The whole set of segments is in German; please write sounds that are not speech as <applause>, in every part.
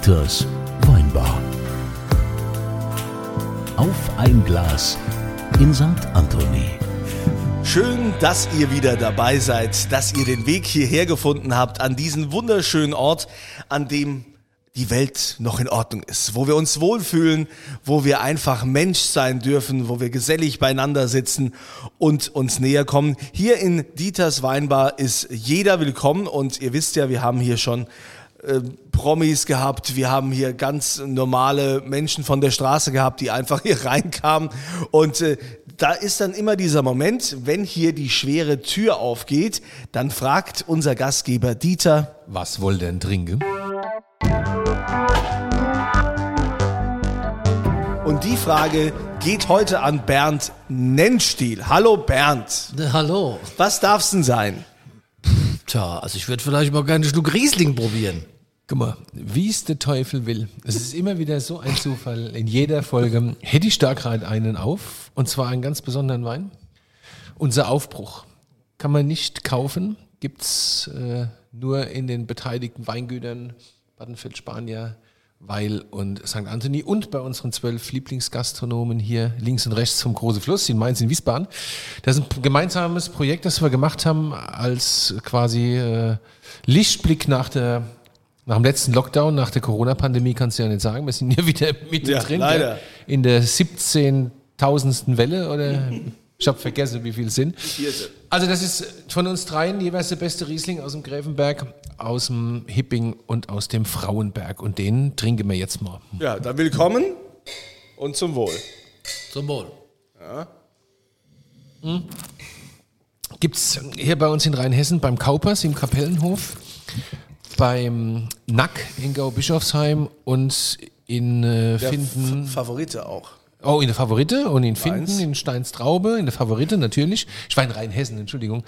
Dieters Weinbar. Auf ein Glas in St. Anthony. Schön, dass ihr wieder dabei seid, dass ihr den Weg hierher gefunden habt an diesen wunderschönen Ort, an dem die Welt noch in Ordnung ist, wo wir uns wohlfühlen, wo wir einfach Mensch sein dürfen, wo wir gesellig beieinander sitzen und uns näher kommen. Hier in Dieters Weinbar ist jeder willkommen und ihr wisst ja, wir haben hier schon äh, Promis gehabt, wir haben hier ganz normale Menschen von der Straße gehabt, die einfach hier <laughs> reinkamen und äh, da ist dann immer dieser Moment, wenn hier die schwere Tür aufgeht, dann fragt unser Gastgeber Dieter, Was wollt ihr denn trinken? Und die Frage geht heute an Bernd Nennstiel. Hallo Bernd, Hallo. was darf's denn sein? Tja, also ich würde vielleicht mal gerne einen Schluck Riesling probieren. Guck mal, wie es der Teufel will. Es ist immer wieder so ein Zufall. In jeder Folge hätte ich da gerade einen auf, und zwar einen ganz besonderen Wein. Unser Aufbruch kann man nicht kaufen, gibt's äh, nur in den beteiligten Weingütern Badenfeld, Spanier, Weil und St. Anthony und bei unseren zwölf Lieblingsgastronomen hier links und rechts vom Große Fluss in Mainz in Wiesbaden. Das ist ein gemeinsames Projekt, das wir gemacht haben als quasi äh, Lichtblick nach der nach dem letzten Lockdown, nach der Corona-Pandemie kannst du ja nicht sagen, wir sind hier wieder <laughs> mittendrin. Ja, leider. In der 17.000. Welle oder ich habe vergessen, wie viel es sind. Also das ist von uns dreien jeweils der beste Riesling aus dem Gräfenberg, aus dem Hipping und aus dem Frauenberg. Und den trinken wir jetzt mal. Ja, dann willkommen und zum Wohl. Zum Wohl. Gibt's hier bei uns in Rheinhessen beim Kaupers im Kapellenhof, beim Nack in Gau-Bischofsheim und in äh, Finden. Favorite auch. Oh, in der Favorite und in Finden, Mainz. in Steinstraube, in der Favorite natürlich. Ich war in Rheinhessen, Entschuldigung.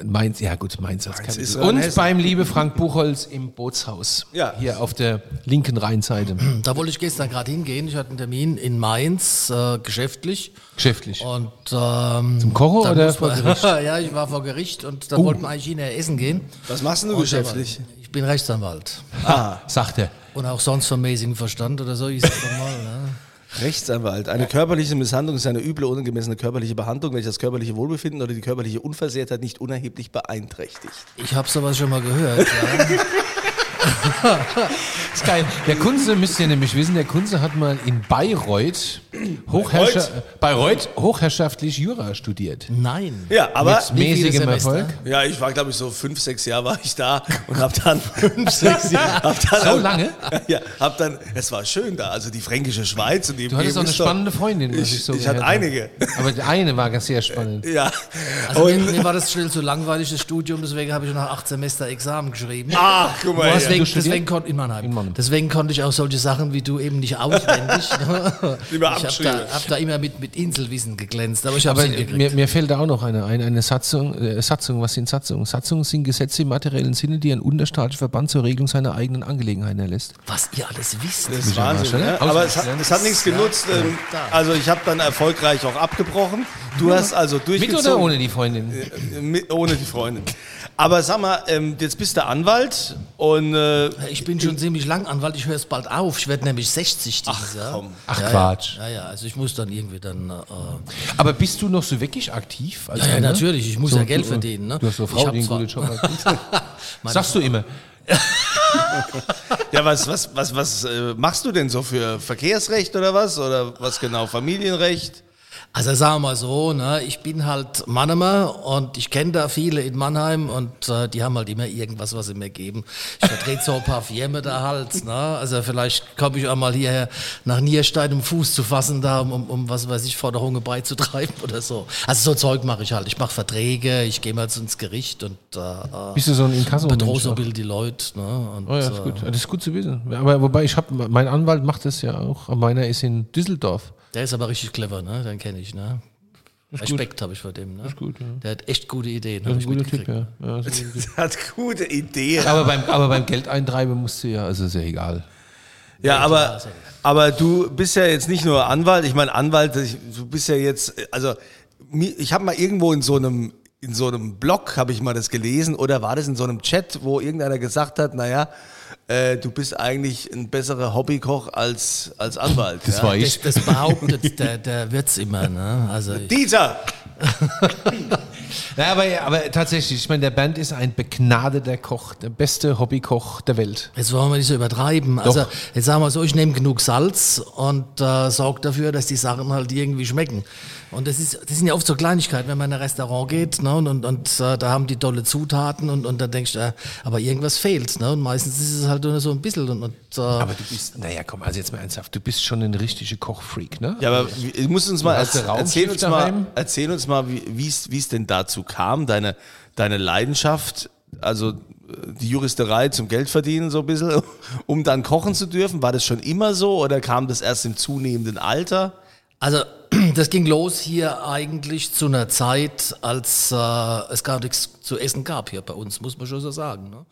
Äh, Mainz, ja gut, Mainz als Mainz ist. Und beim liebe Frank Buchholz im Bootshaus. Ja. Hier auf der linken Rheinseite. Da wollte ich gestern gerade hingehen. Ich hatte einen Termin in Mainz, äh, geschäftlich. Geschäftlich. Und ähm, Zum Kochen oder vor Gericht? <laughs> ja, ich war vor Gericht und dann wollten wir eigentlich hinterher essen gehen. Was machst denn du geschäftlich? aber Ich bin Rechtsanwalt. Sagt er. Und auch sonst vom mäßigen Verstand oder so ist es normal. Ne? Rechtsanwalt. Eine körperliche Misshandlung ist eine üble, unangemessene körperliche Behandlung, welche das körperliche Wohlbefinden oder die körperliche Unversehrtheit nicht unerheblich beeinträchtigt. Ich habe sowas schon mal gehört. Ja. <laughs> <laughs> ist geil. Der Kunze, müsst ihr nämlich wissen, der Kunze hat mal in Bayreuth, Hochherrscha Bayreuth? Hochherrschaftlich Jura studiert. Nein. Ja, aber Mit mäßigem? Erfolg. ja, ich war glaube ich so fünf, sechs Jahre war ich da und hab dann <laughs> fünf, sechs Jahre. <laughs> Hab dann So lange? Ja, hab dann. Es war schön da, also die fränkische Schweiz und die Du hattest auch eine spannende Freundin, was ich, Ich, so ich hatte habe. einige. Aber die eine war ganz sehr spannend. Ja. Also mir, und, mir war das schnell zu langweilig, das Studium, deswegen habe ich nach acht Semester Examen geschrieben. ach, guck mal. hast hier. Studiert? deswegen, kon, in Mannheim. In Mannheim. deswegen konnte ich auch solche Sachen wie du eben nicht auswendig. <laughs> Lieber <laughs> ich habe da, hab da immer mit, mit Inselwissen geglänzt, aber ich habe mir, mir fällt da auch noch eine ein, eine Satzung, äh, Satzung, was sind Satzungen? Satzungen sind Gesetze im materiellen Sinne, die ein unterstaatlicher Verband zur Regelung seiner eigenen Angelegenheiten erlässt. Was ihr alles wisst. Das ist ja Wahnsinn, was, ne? Aber es hat, es hat nichts genutzt. Ähm, also ich habe dann erfolgreich auch abgebrochen. Du hast also Mit durchgezogen. oder ohne die Freundin? Äh, mit, ohne die Freundin. Aber sag mal, ähm, jetzt bist du Anwalt und äh, Ich bin schon ziemlich lang Anwalt, ich höre es bald auf. Ich werde nämlich 60 dieses Jahr. komm. Ach ja, Quatsch. Ja, ja, also ich muss dann irgendwie dann. Äh, Aber bist du noch so wirklich aktiv? als ja, ja, natürlich, ich muss So, ja Geld du, verdienen. Ne? Du hast so Frau, die einen guten Job hat. Sagst du immer. ja, was, was, was, was äh, machst du denn so für Verkehrsrecht oder was? Oder was genau? Familienrecht? Also sagen wir mal so, ne, ich bin halt Mannheimer und ich kenne da viele in Mannheim und äh, die haben halt immer irgendwas, was sie mir geben. Ich vertrete so ein paar Firmen da halt, ne? also vielleicht komme ich auch mal hierher nach Nierstein, um Fuß zu fassen da, um, um, was weiß ich, Forderungen beizutreiben oder so. Also so Zeug mache ich halt. Ich mache Verträge, ich gehe mal ins Gericht und äh, äh, Bist du so ein inkasso bedrohe so ein bisschen die Leute. Ne? Und, Oh ja, ist gut. Das ist gut zu wissen. Aber wobei ich habe, mein Anwalt macht das ja auch. Meiner ist in Düsseldorf. Der ist aber richtig clever, ne? den kenne ich. Ne? Respekt habe ich vor dem. Ne? Ist gut, ja. Der hat echt gute Ideen. Das ist ich ein guter mitgekriegt. ja. ja ist ein Typ. <laughs> Hat gute Ideen. aber, beim, aber beim Geldeintreiben musst du ja, also ist ja egal. Ja, aber, aber du bist ja jetzt nicht nur Anwalt. Ich meine, Anwalt, du bist ja jetzt, also ich habe mal irgendwo in so einem in so einem Blog, habe ich mal das gelesen, oder war das in so einem Chat, wo irgendeiner gesagt hat, naja, äh, du bist eigentlich ein besserer Hobbykoch als, als Anwalt. Das ja? war ich. Das, das behauptet der, der Wirtz immer. Ne? Also Dieter! <laughs> Ja, aber, aber tatsächlich, ich meine, der Bernd ist ein begnadeter Koch, der beste Hobbykoch der Welt. Jetzt wollen wir nicht so übertreiben. Also jetzt sagen wir so, ich nehme genug Salz und äh, sorge dafür, dass die Sachen halt irgendwie schmecken. Und das, ist, das sind ja oft so Kleinigkeiten, wenn man in ein Restaurant geht ne, und, und, und äh, da haben die tolle Zutaten und, und dann denkst du, äh, aber irgendwas fehlt. Ne, und meistens ist es halt nur so ein bisschen. Und, und, äh, Aber du bist, naja, komm, also jetzt mal ernsthaft, du bist schon ein richtiger Kochfreak, ne? Ja, aber du musst uns mal erz- erzähl uns mal, erzähl uns mal, wie wie es wie es denn dazu kam, deine, deine Leidenschaft, also äh, die Juristerei zum Geldverdienen so ein bisschen, <laughs> um dann kochen zu dürfen. War das schon immer so oder kam das erst im zunehmenden Alter? Also <clears throat> das ging los hier eigentlich zu einer Zeit, als äh, es gar nichts zu essen gab hier bei uns, muss man schon so sagen. Ne?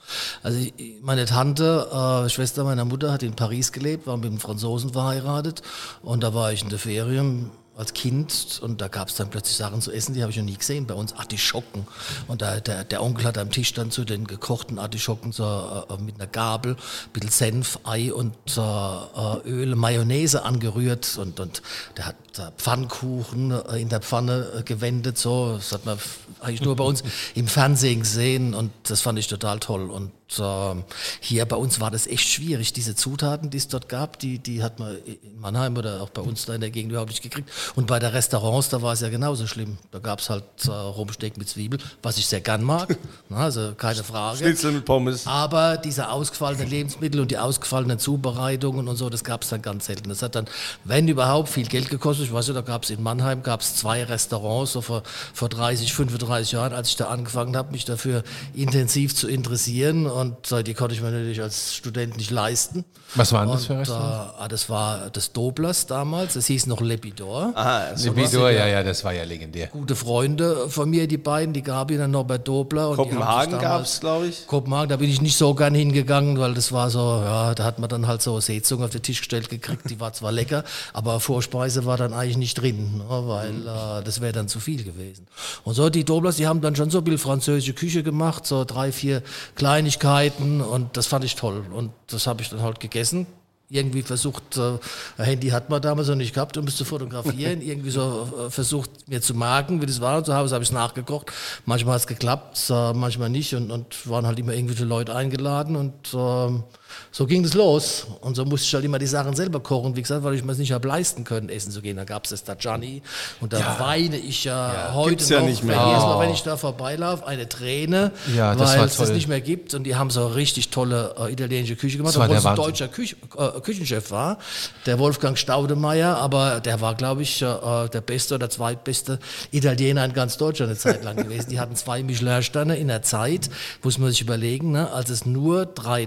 Also ich, meine Tante, äh, Schwester meiner Mutter, hat in Paris gelebt, war mit einem Franzosen verheiratet und da war ich in der Ferien als Kind und da gab es dann plötzlich Sachen zu essen, die habe ich noch nie gesehen bei uns, Artischocken. Und da, der, der Onkel hat am Tisch dann zu den gekochten Artischocken so äh, mit einer Gabel, ein bisschen Senf, Ei und äh, äh, Öl, Mayonnaise angerührt und, und der hat Pfannkuchen äh, in der Pfanne äh, gewendet, so. Das hat man eigentlich nur bei uns <laughs> im Fernsehen gesehen und das fand ich total toll. Und ähm, hier bei uns war das echt schwierig. Diese Zutaten, die es dort gab, die, die hat man in Mannheim oder auch bei uns da in der Gegend überhaupt nicht gekriegt. Und bei der Restaurants, da war es ja genauso schlimm. Da gab es halt äh, Rumsteak mit Zwiebel, was ich sehr gern mag. <laughs> Na, also keine Frage. Schnitzel mit Pommes. Aber diese ausgefallenen Lebensmittel und die ausgefallenen Zubereitungen und so, das gab es dann ganz selten. Das hat dann, wenn überhaupt, viel Geld gekostet. Ich weiß ja, da gab es in Mannheim gab's zwei Restaurants, so vor, vor 30, 35 Jahren, als ich da angefangen habe, mich dafür intensiv zu interessieren. Und äh, die konnte ich mir natürlich als Student nicht leisten. Was waren das für Und, Restaurants? äh, ah, das war das Doblers damals, das hieß noch Lepidor. Aha, so Libidor, ja, ja, das war ja legendär. Gute Freunde von mir, die beiden, die Gabi und der Norbert Dobler. Und Kopenhagen gab es, glaube ich. Kopenhagen, da bin ich nicht so gern hingegangen, weil das war so, ja, da hat man dann halt so Seezunge auf den Tisch gestellt gekriegt, die war zwar lecker, aber Vorspeise war dann eigentlich nicht drin, ne, weil äh, das wäre dann zu viel gewesen. Und so, die Doblers, die haben dann schon so ein bisschen französische Küche gemacht, so drei, vier Kleinigkeiten und das fand ich toll und das habe ich dann halt gegessen. Irgendwie versucht, äh, ein Handy hat man damals noch nicht gehabt, um es zu fotografieren. <laughs> irgendwie so äh, versucht, mir zu merken, wie das war. Und zu Hause habe ich es nachgekocht. Manchmal hat es geklappt, äh, manchmal nicht. Und, und waren halt immer irgendwelche Leute eingeladen. Und ähm, so ging das los. Und so musste ich halt immer die Sachen selber kochen. Wie gesagt, weil ich mir es nicht habe leisten können, essen zu gehen. Da gab es das Tajani. Und da weine ich ja, heute Gibt's ja noch, nicht mehr. wenn, jedes Mal, Oh. wenn ich da vorbeilaufe, eine Träne, Ja, weil es das nicht mehr gibt. Und die haben so richtig tolle äh, italienische Küche gemacht, obwohl es ein deutscher Küch äh, Küchenchef war, der Wolfgang Staudemeyer, aber der war, glaube ich, äh, der beste oder zweitbeste Italiener in ganz Deutschland eine Zeit lang <laughs> gewesen. Die hatten zwei Michelin-Sterne in der Zeit, muss man sich überlegen, ne, als es nur drei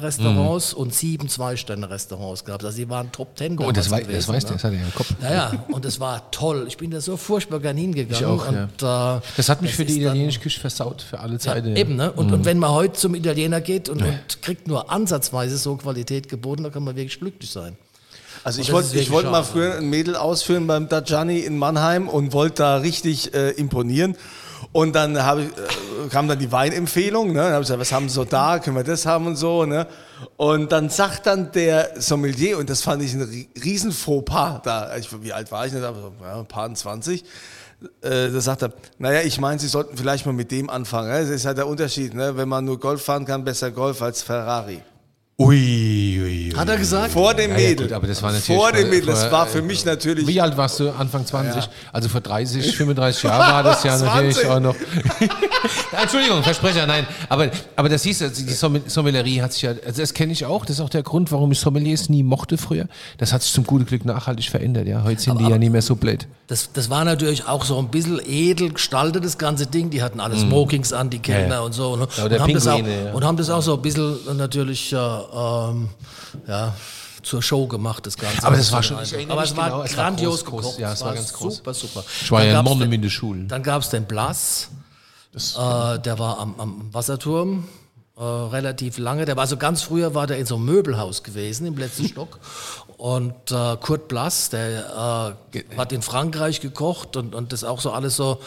Drei-Sterne-Restaurants und sieben Zwei-Sterne-Restaurants gab. Also die waren Top Ten Und Oh, das, damals wei das gewesen, weiß ne? das hat er ja im Kopf. Ja, ja, und es war toll. Ich bin da so furchtbar gern hingegangen. Ich auch, ja. und, äh, Das hat mich für die italienische Küche versaut, für alle ja, Zeiten. eben, ne? Und, und wenn man heute zum Italiener geht und, und kriegt nur ansatzweise so Qualität geboten, dann kann man wirklich glücklich sein. Also ich das wollte ich wollte mal früher ein Mädel ausführen beim Dajani in Mannheim und wollte da richtig äh, imponieren. Und dann ich, äh, kam dann die Weinempfehlung, ne? Dann habe ich gesagt, was haben Sie so da, können wir das haben und so, ne? Und dann sagt dann der Sommelier, und das fand ich ein ri- riesen Fauxpas da, ich, wie alt war ich so, ja, ein paar 20, äh, da sagt er, naja, ich meine, Sie sollten vielleicht mal mit dem anfangen. Ne? Das ist halt der Unterschied, ne? wenn man nur Golf fahren kann, besser Golf als Ferrari. Ui, ui, ui. Hat er gesagt? Vor dem Ja, ja, Mädel. gut, aber das war natürlich Vor dem Mädel, das war für mich natürlich... Wie alt warst du? Anfang 20? Also vor 30, 35 Jahren war das ja 20. <laughs> natürlich auch noch. Ja, <laughs> Entschuldigung, Versprecher, nein. Aber, aber das hieß, also die Sommel- Sommelerie hat sich ja, also das kenne ich auch, das ist auch der Grund, warum ich Sommeliers nie mochte früher. Das hat sich zum guten Glück nachhaltig verändert, ja. Heute sind die ja nicht mehr so blöd. Das, das war natürlich auch so ein bisschen edel gestaltet, das ganze Ding. Die hatten alle Smokings an, die Kellner Ja, ja. und so. Ja, oder und, haben das auch, Pinguine, ja. und haben das auch so ein bisschen natürlich äh, ähm, ja, zur Show gemacht, das Ganze. Aber das war schon- erinnere Aber es war genau, es war grandios groß, groß. Ja, es war ganz groß. Super, super. Ich war Dann ja Monnen den- in der Schule. Dann gab es den Blas, äh, der war am, am Wasserturm. Äh, relativ lange. Der war so ganz früher war der in so einem Möbelhaus gewesen im letzten <laughs> Stock. Und äh, Kurt Blass, der äh, hat in Frankreich gekocht und, und das auch so alles so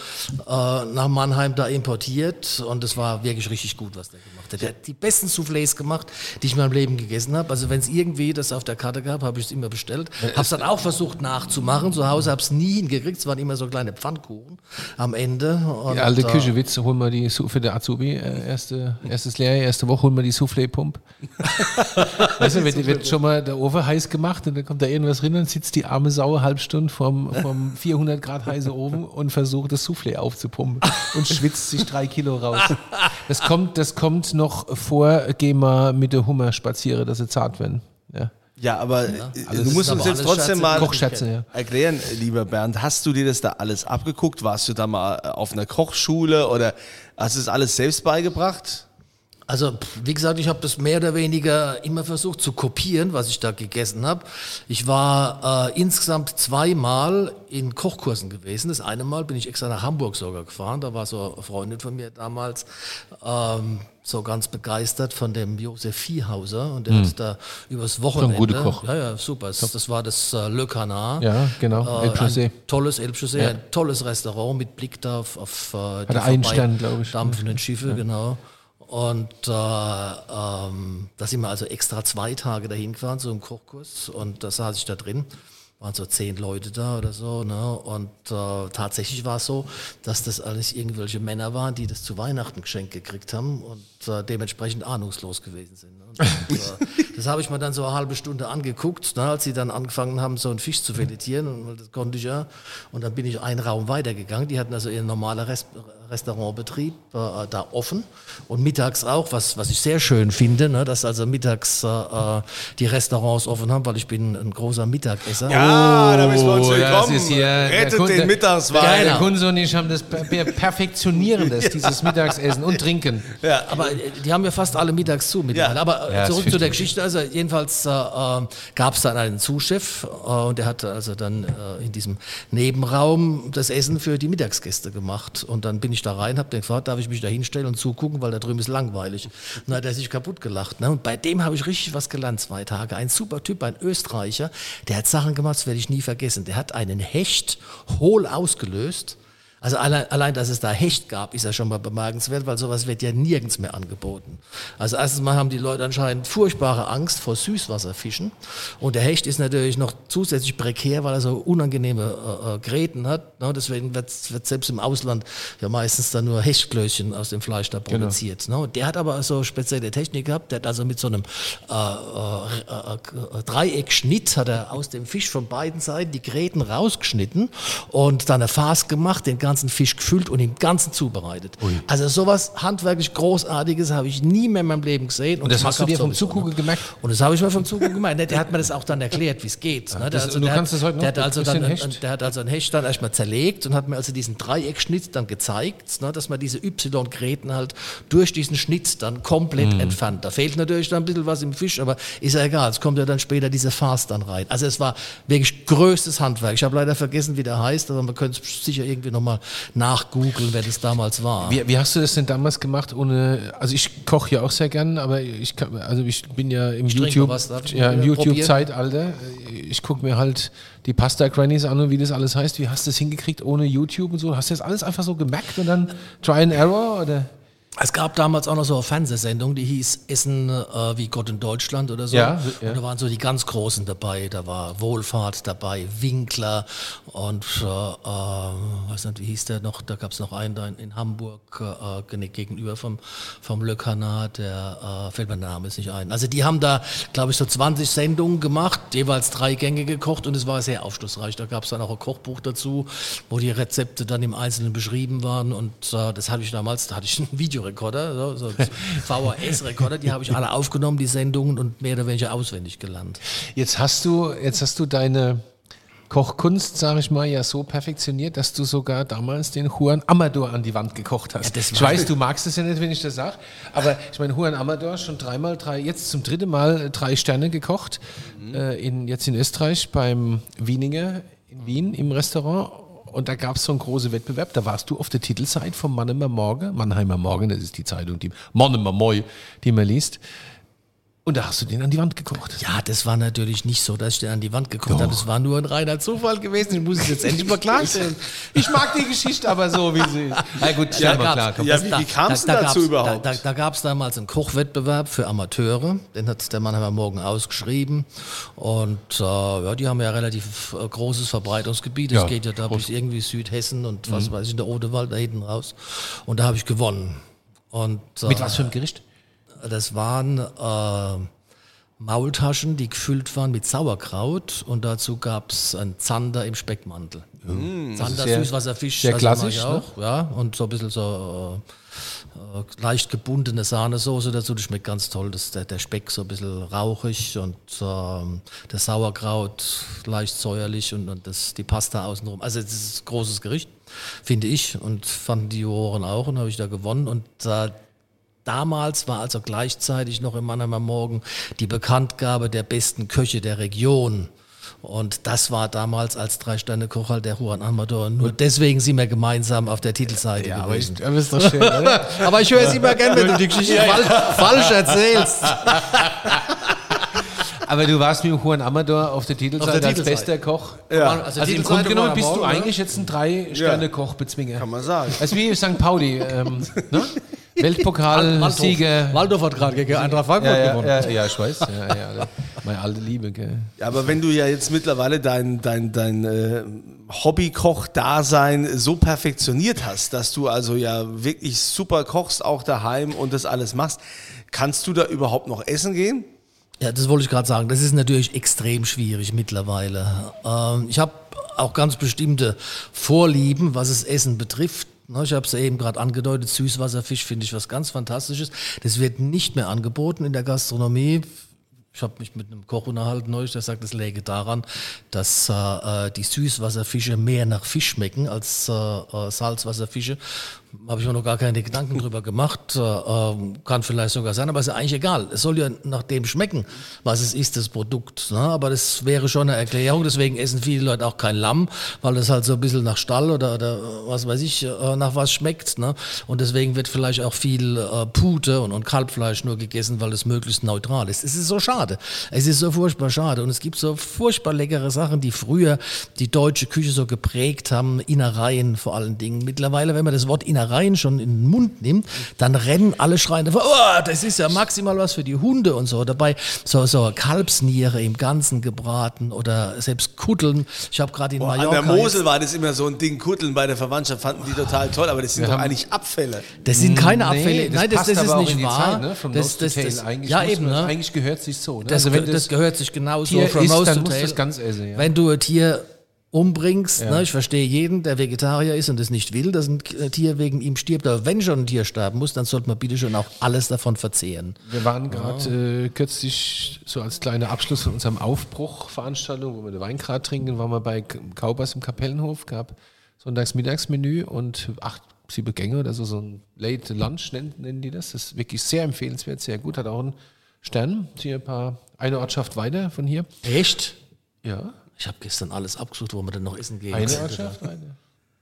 äh, nach Mannheim da importiert. Und das war wirklich richtig gut, was der gemacht hat. Der hat die besten Soufflés gemacht, die ich in meinem Leben gegessen habe. Also wenn es irgendwie das auf der Karte gab, habe ich es immer bestellt. Habe es dann auch versucht nachzumachen. Zu Hause habe es nie hingekriegt. Es waren immer so kleine Pfannkuchen am Ende. Und, Die alte äh, Küchewitz, holen wir die für der Azubi, äh, erste, erstes Lehrjahr, erste Woche, holen wir die Soufflé-Pump. <laughs> weißt du, wird, wird schon mal der Ofen heiß gemacht und dann kommt da irgendwas rein und sitzt die arme Sau eine halbe Stunde vom, vom 400 Grad heißen Ofen und versucht das Soufflé aufzupumpen und schwitzt sich drei Kilo raus. Das kommt, das kommt noch vor, geh mal mit der Hummer spazieren, dass sie zart werden. Ja. Ja, aber äh, Also du musst uns jetzt trotzdem Scherze. mal Kochschätze, ja. erklären, lieber Bernd, hast du dir das da alles abgeguckt? Warst du da mal äh, auf einer Kochschule oder hast du es alles selbst beigebracht? Also, wie gesagt, ich habe das mehr oder weniger immer versucht zu kopieren, was ich da gegessen habe. Ich war äh, insgesamt zweimal in Kochkursen gewesen. Das eine Mal bin ich extra nach Hamburg sogar gefahren. Da war so eine Freundin von mir damals ähm, so ganz begeistert von dem Josef Viehhauser und der hat da übers Wochenende. guter Koch. Ja, ja, super. Das, das war das äh, Le Canard. Ja, genau, Äh, ein tolles Elbchaussee, Ja. ein tolles Restaurant mit Blick da auf, auf äh, die einen vorbei Stern, glaub ich. dampfenden Schiffe, genau. Und äh, ähm, da sind wir also extra zwei Tage dahin gefahren, so im Kochkurs. Und da saß ich da drin. Waren so zehn Leute da oder so. Ne? Und äh, tatsächlich war es so, dass das alles irgendwelche Männer waren, die das zu Weihnachten geschenkt gekriegt haben und äh, dementsprechend ahnungslos gewesen sind. Ne? Und, äh, <laughs> das habe ich mir dann so eine halbe Stunde angeguckt, ne? als sie dann angefangen haben, so einen Fisch zu filetieren. Und das konnte ich ja. Und dann bin ich einen Raum weitergegangen. Die hatten also ihren normalen Rest Restaurantbetrieb äh, da offen und mittags auch, was, was ich sehr schön finde, ne, dass also mittags äh, äh, die Restaurants offen haben, weil ich bin ein großer Mittagesser. Ja, da müssen wir uns Oh, ja, willkommen. ist hier Rettet Kunde- den Mittagswein. Der Genau. Kunze und ich haben das per- per- perfektionieren das, <laughs> dieses Mittagsessen und Trinken. Aber äh, die haben ja fast alle mittags zu mittlerweile. Ja. Aber äh, Ja, zurück zu der Geschichte. Also jedenfalls äh, äh, gab es dann einen Zuschef äh, und der hat also dann äh, in diesem Nebenraum das Essen für die Mittagsgäste gemacht. Und dann bin ich da rein, habe den gefragt, darf ich mich da hinstellen und zugucken, weil da drüben ist langweilig. Und dann hat er sich kaputt gelacht. Ne? Und bei dem habe ich richtig was gelernt, zwei Tage. Ein super Typ, ein Österreicher, der hat Sachen gemacht, das werde ich nie vergessen. Der hat einen Hecht hohl ausgelöst. Also allein, allein, dass es da Hecht gab, ist ja schon mal bemerkenswert, weil sowas wird ja nirgends mehr angeboten. Also erstens mal haben die Leute anscheinend furchtbare Angst vor Süßwasserfischen. Und der Hecht ist natürlich noch zusätzlich prekär, weil er so unangenehme äh, äh, Gräten hat. Ne? Deswegen wird, wird selbst im Ausland ja meistens dann nur Hechtklößchen aus dem Fleisch da produziert. Ne? Und der hat aber so spezielle Technik gehabt. Der hat also mit so einem äh, äh, äh, Dreieckschnitt hat er aus dem Fisch von beiden Seiten die Gräten rausgeschnitten und dann eine Farce gemacht, den ganzen Fisch gefüllt und im Ganzen zubereitet. Also sowas handwerklich Großartiges habe ich nie mehr in meinem Leben gesehen. Und das hast du dir vom Zugucken ne? gemerkt? Und das habe ich mir vom Zugucken gemerkt. Der hat mir das auch dann erklärt, wie es geht. Ne? Der, das- und du der, kannst das heute noch? der hat also dann, Hecht? der hat also ein Hecht dann erstmal zerlegt und hat mir also diesen Dreieckschnitt dann gezeigt, ne, dass man diese Y-Gräten halt durch diesen Schnitt dann komplett Mhm. entfernt. Da fehlt natürlich dann ein bisschen was im Fisch, aber ist ja egal. Es kommt ja dann später diese Farce dann rein. Also es war wirklich größtes Handwerk. Ich habe leider vergessen, wie der heißt, aber man könnte es sicher irgendwie nochmal nachgoogeln, wer das damals war. Wie, wie hast du das denn damals gemacht ohne, also ich koche ja auch sehr gern, aber ich kann, also ich bin ja im trinke YouTube, ja, im YouTube-Zeitalter. Ich gucke mir halt die Pasta Grannies an und wie das alles heißt. Wie hast du das hingekriegt ohne YouTube und so? Hast du das alles einfach so gemerkt und dann Try and Error oder? Es gab damals auch noch so eine Fernsehsendung, die hieß Essen äh, wie Gott in Deutschland oder so. Ja, ja. Und da waren so die ganz Großen dabei. Da war Wohlfahrt dabei, Winkler und äh, äh, weiß nicht, wie hieß der noch? Da gab es noch einen da in, Hamburg äh, gene- gegenüber vom, vom Le Canard, der äh, fällt mir der Name jetzt nicht ein. Also die haben da, glaube ich, so 20 Sendungen gemacht, jeweils drei Gänge gekocht und es war sehr aufschlussreich. Da gab es dann auch ein Kochbuch dazu, wo die Rezepte dann im Einzelnen beschrieben waren und äh, das hatte ich damals, da hatte ich einen <laughs> Videorekorder, so, so <laughs> VHS-Rekorder, die habe ich alle aufgenommen, die Sendungen und mehr oder weniger auswendig gelernt. Jetzt hast du, jetzt hast du deine Kochkunst, sage ich mal, ja so perfektioniert, dass du sogar damals den Juan Amador an die Wand gekocht hast. Ja, ich weiß, du magst es ja nicht, wenn ich das sage, aber ich meine, Juan Amador schon dreimal, drei, jetzt zum dritten Mal drei Sterne gekocht, äh, in, jetzt in Österreich beim Wieninger in Wien im Restaurant und da gab es so einen großen Wettbewerb. Da warst du auf der Titelseite vom Mannheimer Morgen. Mannheimer Morgen, das ist die Zeitung, die Mannheimer Moi, die man liest. Und da hast du den an die Wand gekocht. Ja, das war natürlich nicht so, dass ich den an die Wand gekocht habe. Das war nur ein reiner Zufall gewesen. Ich muss es jetzt endlich mal klarstellen. Ich mag die Geschichte aber so, wie sie ist. Na gut, Da mal gab's- klar. Komm. Ja, wie, wie kam es dazu gab's- überhaupt? Da, da, da gab es damals einen Kochwettbewerb für Amateure, den hat der Mannheimer Morgen ausgeschrieben. Und äh, ja, die haben ja relativ äh, großes Verbreitungsgebiet. Es Ja, geht ja da bis irgendwie Südhessen und was Mhm. weiß ich, in der Odewald da hinten raus. Und da habe ich gewonnen. Und, äh, Mit was für einem Gericht? Das waren äh, Maultaschen, die gefüllt waren mit Sauerkraut und dazu gab es ein Zander im Speckmantel. Zander, sehr- Süßwasserfisch. sehr klassisch, ich ne? auch, ja. Und so ein bisschen so äh, äh, leicht gebundene Sahnesoße dazu, das schmeckt ganz toll. Das, der, der Speck so ein bisschen rauchig und ähm, das Sauerkraut leicht säuerlich und, und das, die Pasta außenrum. Also das ist ein großes Gericht, finde ich und fanden die Juroren auch und habe ich da gewonnen und äh, Damals war also gleichzeitig noch im Mannheimer Morgen die Bekanntgabe der besten Köche der Region. Und das war damals als Drei-Sterne-Koch halt der Juan Amador. Nur deswegen sind wir gemeinsam auf der Titelseite Ja, aber, gewesen. ich, aber ist doch schön, oder? <laughs> Aber ich höre es immer gern, wenn du die Geschichte fal falsch erzählst. <laughs> Aber du warst mit Juan Amador auf der Titelseite Auf der als Titelseite. bester Koch. Ja. Also, im Grunde genommen bist du eigentlich jetzt ein Drei-Sterne-Koch-Bezwinger. Kann man sagen. Das ist wie St. Pauli. Ähm, <laughs> ne? <laughs> Weltpokal-Sieger. Waldorf hat gerade gegen Eintracht Frankfurt Ja, ja, gewonnen. ja, ja, ich weiß. Ja, ja, meine alte Liebe. Gell. Ja, aber wenn du ja jetzt mittlerweile dein, dein, dein äh, Hobbykoch-Dasein so perfektioniert hast, dass du also ja wirklich super kochst, auch daheim und das alles machst, kannst du da überhaupt noch essen gehen? Ja, das wollte ich gerade sagen. Das ist natürlich extrem schwierig mittlerweile. Ähm, ich habe auch ganz bestimmte Vorlieben, was das Essen betrifft. Ne, Ich habe es ja eben gerade angedeutet, Süßwasserfisch finde ich was ganz Fantastisches. Das wird nicht mehr angeboten in der Gastronomie. Ich habe mich mit einem Koch unterhalten neulich, der sagt, das läge daran, dass äh, die Süßwasserfische mehr nach Fisch schmecken als äh, äh, Salzwasserfische. Habe ich mir noch gar keine Gedanken drüber gemacht. Äh, ähm, kann vielleicht sogar sein, aber ist ja eigentlich egal. Es soll ja nach dem schmecken, was es ist, das Produkt. Ne? Aber das wäre schon eine Erklärung. Deswegen essen viele Leute auch kein Lamm, weil das halt so ein bisschen nach Stall oder, oder was weiß ich, äh, nach was schmeckt. Ne? Und deswegen wird vielleicht auch viel äh, Pute und, und Kalbfleisch nur gegessen, weil es möglichst neutral ist. Es ist so schade. Es ist so furchtbar schade. Und es gibt so furchtbar leckere Sachen, die früher die deutsche Küche so geprägt haben. Innereien vor allen Dingen. Mittlerweile, wenn man das Wort Innereien schon in den Mund nimmt, dann rennen alle schreien davor, oh, das ist ja maximal was für die Hunde und so. Dabei so, so Kalbsniere im Ganzen gebraten oder selbst Kutteln. Ich habe gerade in an Mallorca... der jetzt- Mosel war das immer so ein Ding, Kutteln bei der Verwandtschaft fanden die total toll, aber das sind doch eigentlich Abfälle. Das sind keine Nee, Abfälle. das Nein, das, passt das ist aber auch nicht in die wahr. Zeit, ne? From das, das, Tail. das, Eigentlich ja, eben. Ne? Eigentlich gehört es sich so. Ne? Das, also wenn ge- das gehört sich genauso Tier from nose dann to musst du tail. das ganz essen, ja. Wenn du ein Tier umbringst, ne, ich verstehe jeden, der Vegetarier ist und es nicht will, dass ein Tier wegen ihm stirbt, aber wenn schon ein Tier sterben muss, dann sollte man bitte schon auch alles davon verzehren. Wir waren gerade äh, kürzlich so als kleiner Abschluss von unserem Aufbruch-Veranstaltung, wo wir den Weingrad trinken, waren wir bei Kaubers im Kapellenhof, gab sonntags Mittagsmenü und acht, sieben Gänge oder so, so ein Late Lunch nennen, nennen die das. Das ist wirklich sehr empfehlenswert, sehr gut, hat auch einen Stern, hier ein paar, eine Ortschaft weiter von hier. Echt? Ja, Ich habe gestern alles abgesucht, wo wir denn noch essen gehen. eine Ortschaft weiter.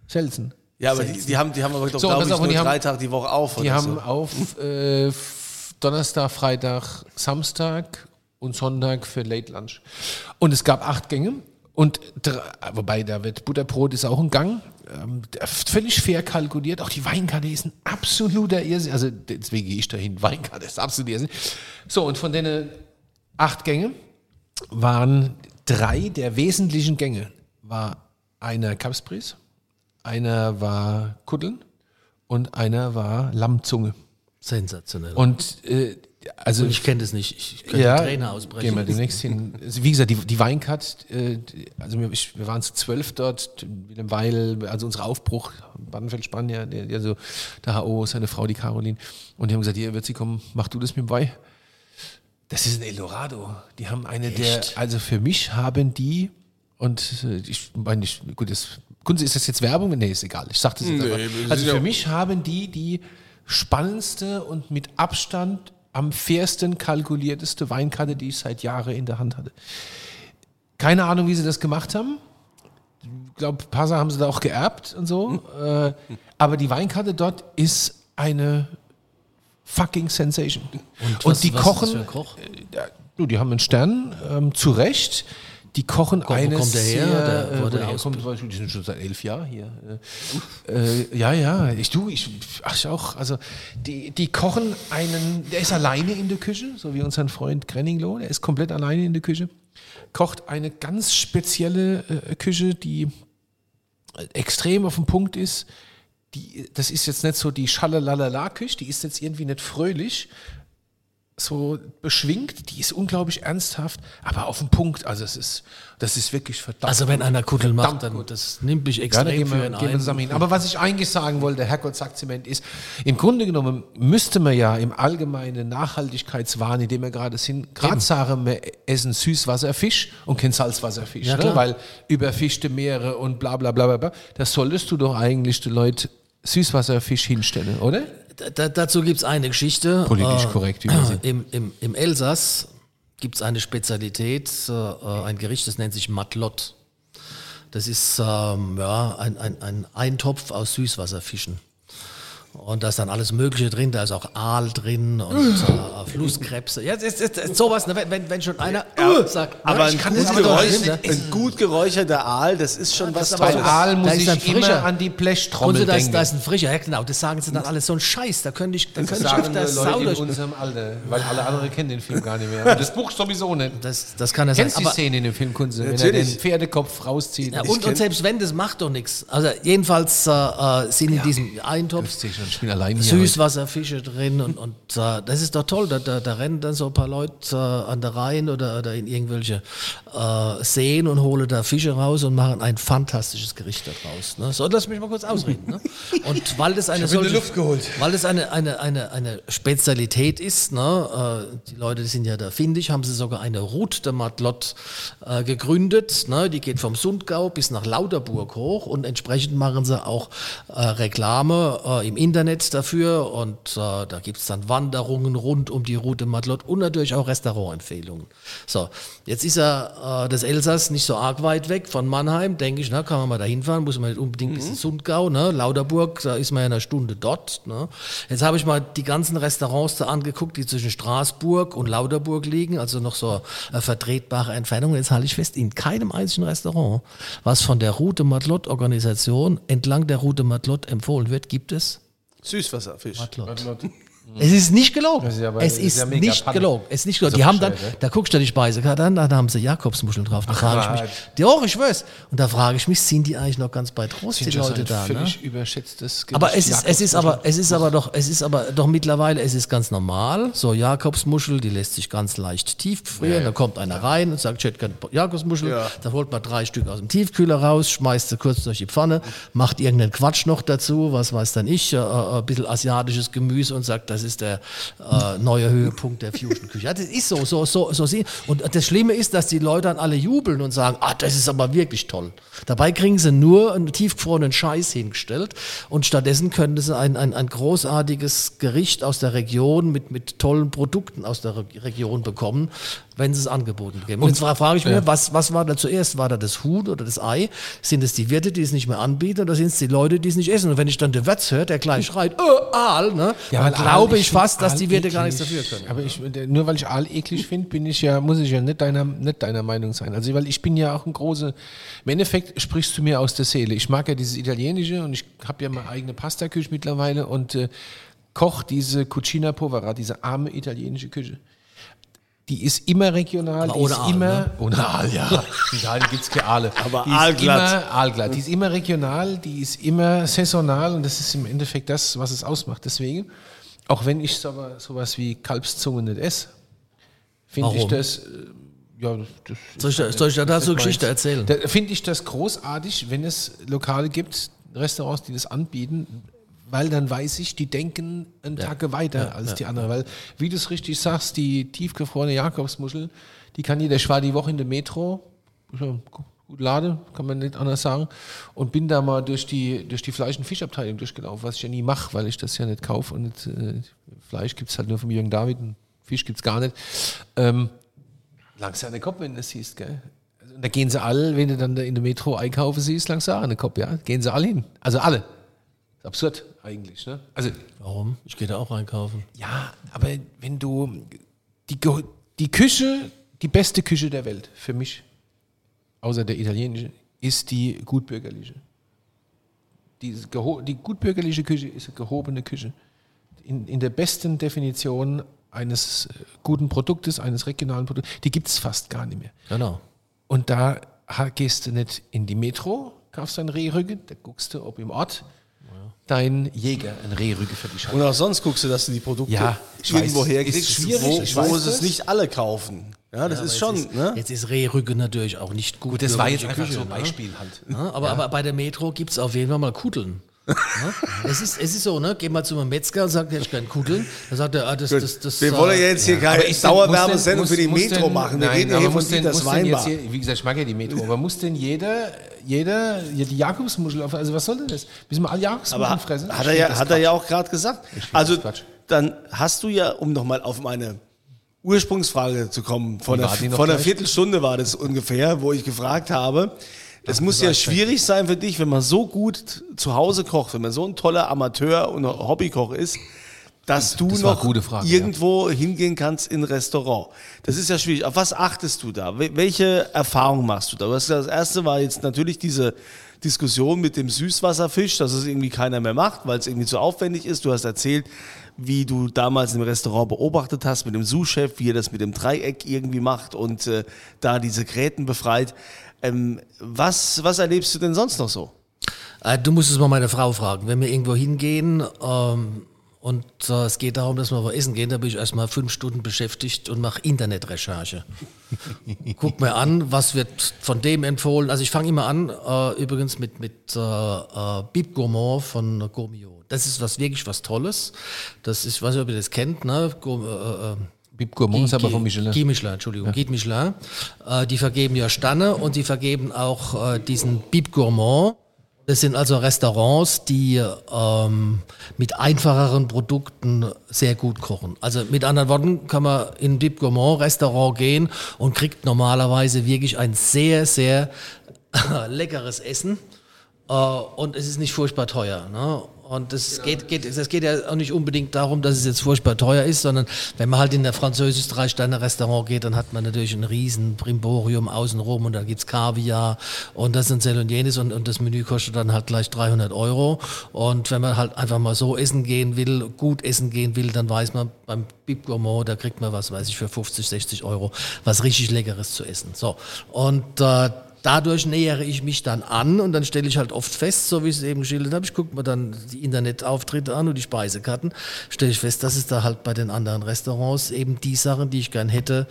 Selten. Ja, aber die, die, haben, die haben aber doch, So, glaube ich, auf, nur drei Tage die Woche auf. Die haben so. auf <laughs> äh, Donnerstag, Freitag, Samstag und Sonntag für Late Lunch. Und es gab acht Gänge. Und dr- wobei da wird Butterbrot ist auch ein Gang. Ähm, völlig fair kalkuliert. Auch die Weinkarte ist ein absoluter Irrsinn. Also deswegen gehe ich dahin. Weinkarte ist absolut Irrsinn. So, und von den acht Gängen waren drei der wesentlichen Gänge. War einer Kapspries, einer war Kuddeln und einer war Lammzunge. Sensationell. Und äh, also ich kenne das nicht. Ich könnte ja, Träne ausbrechen. Gehen wir demnächst hin. Also, Wie gesagt, die, die Weinkart, äh, also wir, ich, wir waren zu zwölf dort, Willem Weil, also unser Aufbruch, Badenfeld Spanier, der, der, so, der HO, seine Frau, die Caroline. Und die haben gesagt, hier wird sie kommen, mach du das mit dem Weih. Das ist ein Eldorado. Die haben eine Echt? der, also für mich haben die, und äh, ich meine, ich, gut, das, ist das jetzt Werbung? Nee, ist egal. Ich sag das jetzt Nee, einfach. Also für mich haben die die spannendste und mit Abstand am fairsten kalkulierteste Weinkarte, die ich seit Jahren in der Hand hatte. Keine Ahnung, wie sie das gemacht haben. glaube, ein paar Sachen haben sie da auch geerbt und so. Äh, aber die Weinkarte dort ist eine fucking Sensation. Und, was- die was ist kochen, das für ein Koch? äh, du, die haben einen Stern, ähm, zu Recht. Die kochen wo eine kommt der her? sehr, wo äh, wo der ich, die sind schon seit elf Jahren hier. Äh, äh, ja, ja, ich du, ich, ach ich auch. Also die, die kochen einen, der ist alleine in der Küche, so wie unser Freund Grenningloh, der ist komplett alleine in der Küche, kocht eine ganz spezielle äh, Küche, die extrem auf dem Punkt ist. Die, das ist jetzt nicht so die Schalalala-Küche, die ist jetzt irgendwie nicht fröhlich, so beschwingt, die ist unglaublich ernsthaft, aber auf dem Punkt. Also es ist, das ist wirklich verdammt. Also wenn einer Kudel macht, dann gut. das nimmt mich Ja, extrem gehen für ihn ein. Aber was ich eigentlich sagen wollte, Herrgott sagt Zement, ist, im Grunde genommen müsste man ja im allgemeinen Nachhaltigkeitswahn, in dem wir gerade sind, gerade sagen, wir essen Süßwasserfisch und kein Salzwasserfisch. Ja, ne? Weil überfischte Meere und bla bla bla bla bla. Das solltest du doch eigentlich den Leuten Süßwasserfisch hinstellen, oder? Da, dazu gibt es eine Geschichte. Politisch Äh, korrekt, sind. Im, im, Im Elsass gibt es eine Spezialität, äh, ein Gericht, das nennt sich Matlott. Das ist ähm, ja, ein, ein, ein Eintopf aus Süßwasserfischen. Und da ist dann alles Mögliche drin, da ist auch Aal drin und äh, Flusskrebse. Ja, ist, das ist sowas, ne, wenn, wenn, schon einer äh, sagt, Aber ein, ich kann gut geräuch, nicht, ne? ein gut geräucherter Aal, das ist schon was ist Tolles. so- Aal muss ist ich ein immer frischer. an die Blechtrommel da ist, denken. da ist ein frischer, ja genau, das sagen sie dann alles so ein Scheiß, da könnte ich, da könnte ich sagen auf der nur Sau Leute in durch. unserem Alter, weil alle anderen kennen den Film gar nicht mehr. <laughs> Und das Buch sowieso nicht. Das, das kann ja sein. Kennst die Szene in dem Film Kunze, wenn er den Pferdekopf rauszieht? ja, und, und selbst wenn, das macht doch nichts. Also jedenfals äh, äh, sind in diesem Eintopf ich bin allein hier. heute. Süßwasserfische drin und, und äh, das ist doch toll. Da, da, da rennen dann so ein paar Leute äh, an der Rhein oder, oder in irgendwelche äh, Seen und holen da Fische raus und machen ein fantastisches Gericht daraus. Ne? So, lass mich mal kurz ausreden. Ne? Und weil das eine solche, Luft geholt. weil das eine, eine, eine, eine Spezialität ist, ne? äh, die Leute die sind ja da findig, haben sie sogar eine Route de Matlot äh, gegründet. Ne? Die geht vom Sundgau bis nach Lauterburg hoch und entsprechend machen sie auch äh, Reklame im Internet dafür und äh, da gibt es dann Wanderungen rund um die Route Matlot und natürlich auch Restaurantempfehlungen. So, jetzt ist ja äh, das Elsass nicht so arg weit weg von Mannheim, denke ich, na, kann man mal da hinfahren, muss man nicht unbedingt bis ins Sundgau, ne? Lauterburg, da ist man ja in einer Stunde dort. Ne? Jetzt habe ich mal die ganzen Restaurants da angeguckt, die zwischen Straßburg und Lauterburg liegen, also noch so äh, vertretbare Entfernung. Jetzt halte ich fest, in keinem einzigen Restaurant, was von der Route Matlot Organisation entlang der Route Matlot empfohlen wird, gibt es Süßwasserfisch. Es ist nicht gelogen. Ist ja es ist ist ja nicht Panne. gelogen. Es ist nicht gelogen. So Die haben dann, ne? da guckst du die Speisekarte an, da haben sie Jakobsmuscheln drauf. Da frage ich mich, ja, ich weiß. Und da frage ich mich, sind die eigentlich noch ganz bei Trost, die Sind schon Leute da? Ne? völlig überschätztes Gericht. Aber es ist, es ist aber, es ist aber doch, es ist aber doch mittlerweile, es ist ganz normal. So Jakobsmuschel, die lässt sich ganz leicht tief frieren. Da kommt einer rein und sagt, ich hätte gerne Jakobsmuschel. Ja. Da holt man drei Stück aus dem Tiefkühler raus, schmeißt sie kurz durch die Pfanne, macht irgendeinen Quatsch noch dazu, was weiß dann ich, äh, äh, ein bisschen asiatisches Gemüse und sagt, das ist der äh, neue Höhepunkt der Fusion-Küche. Ja, das ist so, so, so, so. Und das Schlimme ist, dass die Leute dann alle jubeln und sagen, ah, das ist aber wirklich toll. Dabei kriegen sie nur einen tiefgefrorenen Scheiß hingestellt und stattdessen könnten sie ein, ein, ein großartiges Gericht aus der Region mit, mit tollen Produkten aus der Re Region bekommen, wenn sie es angeboten geben. Und jetzt fra- frage ich mir, was, was war da zuerst? War da das Huhn oder das Ei? Sind es die Wirte, die es nicht mehr anbieten oder sind es die Leute, die es nicht essen? Und wenn ich dann den Wirt höre, der gleich schreit, äh, Aal, ne? Ja, dann glaube Aal- ich fast, dass Aal die Wirte gar nichts eklig. dafür können. Aber ich, nur weil ich Aal eklig finde, bin ich ja, muss ich ja nicht deiner, nicht deiner Meinung sein. Also, weil ich bin ja auch ein großer, im Endeffekt sprichst du mir aus der Seele. Ich mag ja dieses Italienische und ich habe ja meine eigene Pastaküche mittlerweile und äh, koch diese Cucina Povera, diese arme italienische Küche. Die ist immer regional, Aber die ohne ist Aal, immer, ne? ohne Aal, ja. <laughs> In Italien gibt es keine Aale. Aber die ist aalglatt. Immer aalglatt. Die ist immer regional, die ist immer saisonal und das ist im Endeffekt das, was es ausmacht. Deswegen, auch wenn ich so, sowas wie Kalbszunge nicht esse, finde ich das, äh, ja, das Soll ich, da- soll ich da dazu Geschichte erzählen? da finde ich das großartig, wenn es Lokale gibt, Restaurants, die das anbieten, weil dann weiß ich, die denken einen Tag weiter als die anderen. Weil, wie du es richtig sagst, die tiefgefrorene Jakobsmuschel, die kann jeder, ich war die Woche in der Metro, ja, gut lade, kann man nicht anders sagen, und bin da mal durch die, durch die Fleisch- und Fischabteilung durchgelaufen, was ich ja nie mache, weil ich das ja nicht kaufe und nicht, äh, Fleisch gibt es halt nur vom Jürgen David und Fisch gibt es gar nicht. Ähm, Langst ja an den Kopf, wenn du das siehst, gell? Also, Da gehen sie alle, wenn du dann da in der Metro einkaufen siehst, lang sagen, Kopf, ja, gehen sie alle hin. Also alle. Ist absurd eigentlich, ne? Also Warum? Ich gehe da auch einkaufen. ja, aber wenn du die, die Küche, die beste Küche der Welt für mich, außer der italienische, ist die gutbürgerliche. Die, die gutbürgerliche Küche ist eine gehobene Küche. In, in der besten Definition eines äh, guten Produktes, eines regionalen Produktes, die gibt es fast gar nicht mehr. Genau. Und da gehst du nicht in die Metro, kaufst dein Rehrücken, da guckst du, ob im Ort dein Jäger ein Rehrücken für dich hat. Und auch sonst guckst du, dass du die Produkte Ja, ich irgendwo herkriegst, ist schwierig, wo, ich wo es das. nicht alle kaufen. Ja, das ist schon, jetzt, ne? Jetzt ist Rehrücken natürlich auch nicht gut. Gut, das war jetzt einfach bürgerliche so ein Küche, ne? Beispiel halt. Ja, aber, aber bei der Metro gibt es auf jeden Fall mal Kudeln. Ja? es, ist, es ist so, ne? Geh mal zu einem Metzger und sagt, ich kann Kudeln. Dann sagt er, ah, das, das, das, Wir äh, wollen ja jetzt hier keine Aber ist denn- Dauerwerbesendung für die Metro denn- machen. Wir Nein, reden ja hier von denn- Dieters Weinbar. hier, Wie gesagt, ich mag ja die Metro, aber muss denn jeder, jeder, ja, die Jakobsmuschel auf, also was soll denn das? Müssen wir alle Jakobsmuscheln fressen? hat er ja, hat er ja auch gerade gesagt. Also dann hast du ja, um nochmal auf meine Ursprungsfrage zu kommen, vor vor einer? Viertelstunde war das ungefähr, wo ich gefragt habe, es muss ja schwierig sein für dich, wenn man so gut zu Hause kocht, wenn man so ein toller Amateur und Hobbykoch ist, dass du Das noch Frage, irgendwo hingehen kannst in ein Restaurant. Das ist ja schwierig. Auf was achtest du da? Wel- Welche Erfahrung machst du da? Das erste war jetzt natürlich diese Diskussion mit dem Süßwasserfisch, dass es irgendwie keiner mehr macht, weil es irgendwie zu aufwendig ist. Du hast erzählt, wie du damals im Restaurant beobachtet hast mit dem Sous-Chef, wie er das mit dem Dreieck irgendwie macht und äh, da diese Gräten befreit. Ähm, was, was erlebst du denn sonst noch so? Äh, du musst es mal meine Frau fragen. Wenn wir irgendwo hingehen ähm, und äh, es geht darum, dass wir wo essen gehen, da bin ich erstmal fünf Stunden beschäftigt und mache Internetrecherche. <laughs> Guck mir an, was wird von dem empfohlen. Also ich fange immer an, äh, übrigens mit, mit äh, äh, Bib Gourmand von Gourmio. Das ist was wirklich was Tolles. Das ist, ich weiß nicht, ob ihr das kennt, ne? Gour- äh, Bib Gourmand ist aber von Michelin. Guy Michelin, Entschuldigung, Guide Michelin. Äh, die vergeben ja Sterne und die vergeben auch äh, diesen Bib Gourmand. Das sind also Restaurants, die ähm, mit einfacheren Produkten sehr gut kochen. Also mit anderen Worten kann man in ein Bib Gourmand Restaurant gehen und kriegt normalerweise wirklich ein sehr, sehr <laughs> leckeres Essen. Äh, und es ist nicht furchtbar teuer. Ne? Und es geht, geht, es geht ja auch nicht unbedingt darum, dass es jetzt furchtbar teuer ist, sondern wenn man halt in der französisch Drei-Sterne-Restaurant geht, dann hat man natürlich ein riesen Brimborium außenrum und dann gibt's Kaviar und das sind und jenes und, und das Menü kostet dann halt gleich 300 Euro. Und wenn man halt einfach mal so essen gehen will, gut essen gehen will, dann weiß man beim Bib Gourmand, da kriegt man was, weiß ich, für 50, 60 Euro was richtig Leckeres zu essen. So. Und äh, Dadurch nähere ich mich dann an und dann stelle ich halt oft fest, so wie ich es eben geschildert habe, ich gucke mir dann die Internetauftritte an und die Speisekarten, stelle ich fest, dass es da halt bei den anderen Restaurants eben die Sachen, die ich gern hätte,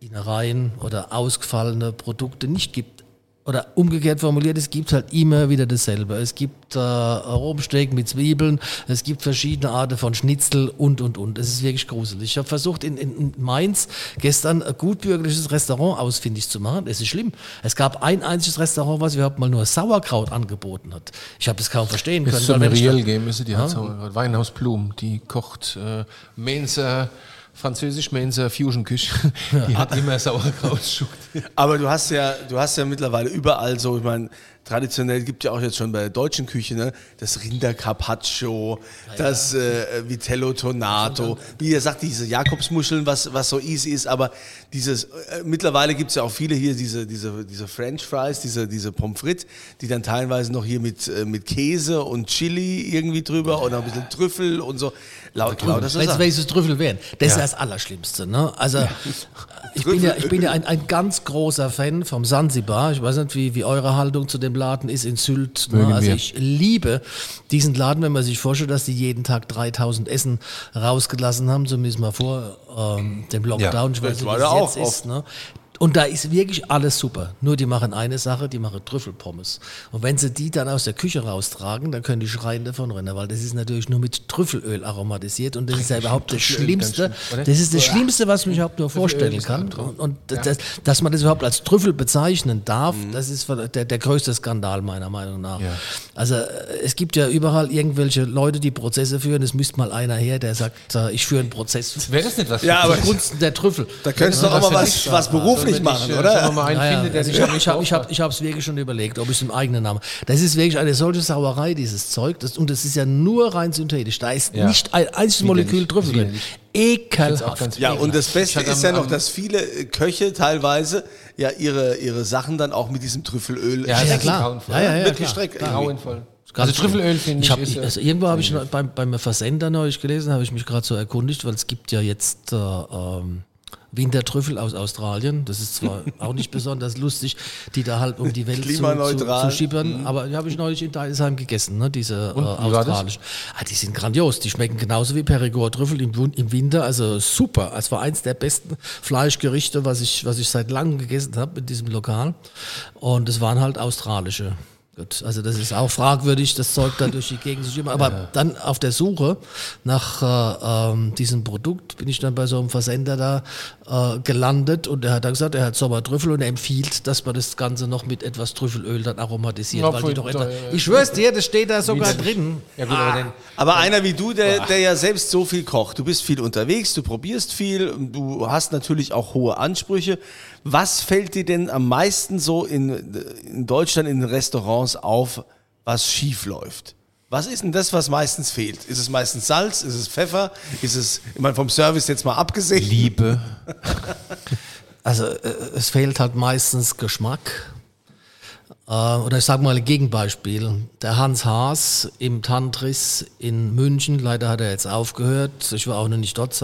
Innereien oder ausgefallene Produkte nicht gibt. Oder umgekehrt formuliert, es gibt halt immer wieder dasselbe. Es gibt äh, Rumsteak mit Zwiebeln, es gibt verschiedene Arten von Schnitzel und, und, und. Es ist wirklich gruselig. Ich habe versucht, in, in, in Mainz gestern ein gutbürgerliches Restaurant ausfindig zu machen. Es ist schlimm. Es gab ein einziges Restaurant, was überhaupt mal nur Sauerkraut angeboten hat. Ich habe das kaum verstehen können. Es soll da- geben, die hat Sauerkraut. Weinhaus Blum, die kocht äh, Mainzer, französisch Mainzer Fusion Küche. <laughs> Die hat <laughs> immer Sauerkraut. Aber du hast ja, du hast ja mittlerweile überall so, ich meine, traditionell gibt ja auch jetzt schon bei der deutschen Küche, ne, das Rinder Carpaccio, das äh, Vitello Tonato, wie ihr sagt, diese Jakobsmuscheln, was, was so easy ist, aber dieses, äh, mittlerweile gibt es ja auch viele hier, diese, diese, diese French Fries, diese, diese Pommes frites, die dann teilweise noch hier mit, äh, mit Käse und Chili irgendwie drüber und noch ein bisschen Trüffel und so. Laut, Weißt du, Sachen. welches Trüffel wären? Das ist das Allerschlimmste. Ne? Also ich bin ja, ich bin ja ein, ein ganz großer Fan vom Sansibar. Ich weiß nicht, wie, wie eure Haltung zu dem Laden ist in Sylt. Ne? Also wir. ich liebe diesen Laden, wenn man sich vorstellt, dass die jeden Tag 3000 Essen rausgelassen haben, zumindest mal vor ähm, dem Lockdown. Ich weiß das nicht, war da auch ist. Ne? Und da ist wirklich alles super. Nur die machen eine Sache, die machen Trüffelpommes. Und wenn sie die dann aus der Küche raustragen, dann können die schreien davon rennen, weil das ist natürlich nur mit Trüffelöl aromatisiert und das ist ja überhaupt das Schlimmste. schlimm? Das ist das Schlimmste, was man überhaupt nur vorstellen kann. Albtraum. Und das, dass man das überhaupt als Trüffel bezeichnen darf, Mhm. das ist der, der größte Skandal meiner Meinung nach. Ja. Also äh, es gibt ja überall irgendwelche Leute, die Prozesse führen. Es müsste mal einer her, der sagt, äh, ich führe einen Prozess. Wäre das nicht was? Ja, aber Zugunsten der Trüffel. da könntest du auch was mal was, was Berufliches nicht machen, ich, äh, oder? Wir mal, einen Ja, ja. finde, der Also ich habe ich hab, ich hab, ich hab's wirklich schon überlegt, ob ich es im eigenen Namen. Das ist wirklich eine solche Sauerei, dieses Zeug. Das, und das ist ja nur rein synthetisch. Da ist Ja. nicht ein einziges Molekül. Trüffel drin. Ekelhaft. ganz Ja, und das Beste Ich ist ja noch, dass viele äh, Köche teilweise ja ihre, ihre Sachen dann auch mit diesem Trüffelöl Ja, strecken. ja, klar. Ja, ja, ja, klar. gestreckt. Grauenvoll. Ganz Also Trüffelöl finde ich, ich hab, ich, äh, also irgendwo habe ich noch beim, beim Versender neulich gelesen, habe ich mich gerade so erkundigt, weil es gibt ja jetzt äh, ähm, Wintertrüffel aus Australien. Das ist zwar <laughs> auch nicht besonders lustig, die da halt um die Welt zu, zu, zu schippern, aber die habe ich neulich in Deidesheim gegessen, ne, diese äh, Und, australischen. Ah, die sind grandios, die schmecken genauso wie Perigord-Trüffel im, im Winter, also super. Es war eins der besten Fleischgerichte, was ich, was ich seit langem gegessen habe in diesem Lokal. Und es waren halt australische. Gut, also das ist auch fragwürdig, das Zeug da durch die Gegend zu schieben. Aber dann auf der Suche nach äh, ähm, diesem Produkt bin ich dann bei so einem Versender da äh, gelandet und er hat dann gesagt, er hat Sommertrüffel und er empfiehlt, dass man das Ganze noch mit etwas Trüffelöl dann aromatisiert. Ja, weil die doch etwa, ja. ich schwör's dir, das steht da sogar drin. Ja gut, aber dann, Aber einer wie du, der, der ja selbst so viel kocht, du bist viel unterwegs, du probierst viel, du hast natürlich auch hohe Ansprüche. Was fällt dir denn am meisten so in, in Deutschland in den Restaurants auf, was schief läuft? Was ist denn das, was meistens fehlt? Ist es meistens Salz? Ist es Pfeffer? Ist es, ich meine, vom Service jetzt mal abgesehen? Liebe. <laughs> Also äh, es fehlt halt meistens Geschmack. Äh, oder ich sage mal ein Gegenbeispiel. Der Hans Haas im Tantris in München, leider hat er jetzt aufgehört. Ich war auch noch nicht dort,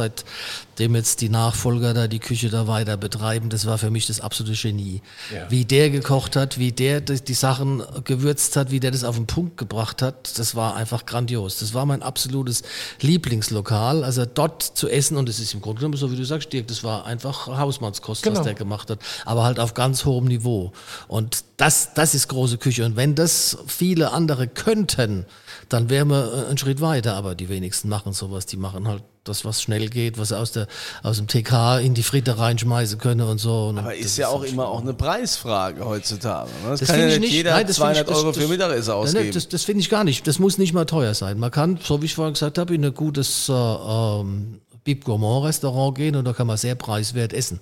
seitdem jetzt die Nachfolger da die Küche da weiter betreiben. Das war für mich das absolute Genie. Ja. Wie der gekocht hat, wie der die die Sachen gewürzt hat, wie der das auf den Punkt gebracht hat, das war einfach grandios. Das war mein absolutes Lieblingslokal. Also dort zu essen, und es ist im Grunde genommen so, wie du sagst, Dirk, das war einfach Hausmannskost, Genau. was der gemacht hat, aber halt auf ganz hohem Niveau. Und das, das ist große Küche. Und wenn das viele andere könnten, dann wären wir äh, einen Schritt weiter. Aber die wenigsten machen sowas. Die machen halt das, was schnell geht, was aus, der, aus dem TK in die Fritte reinschmeißen können und so. Und Aber ist ja auch halt immer auch eine Preisfrage heutzutage. ne? Das, das kann ja finde ich nicht nicht. jeder Nein, das finde 200 ich, das, Euro für Mittagessen ausgeben. nein, Das, das finde ich gar nicht. Das muss nicht mal teuer sein. Man kann, so wie ich vorhin gesagt habe, in ein gutes äh, ähm, Bib Gourmand Restaurant gehen und da kann man sehr preiswert essen.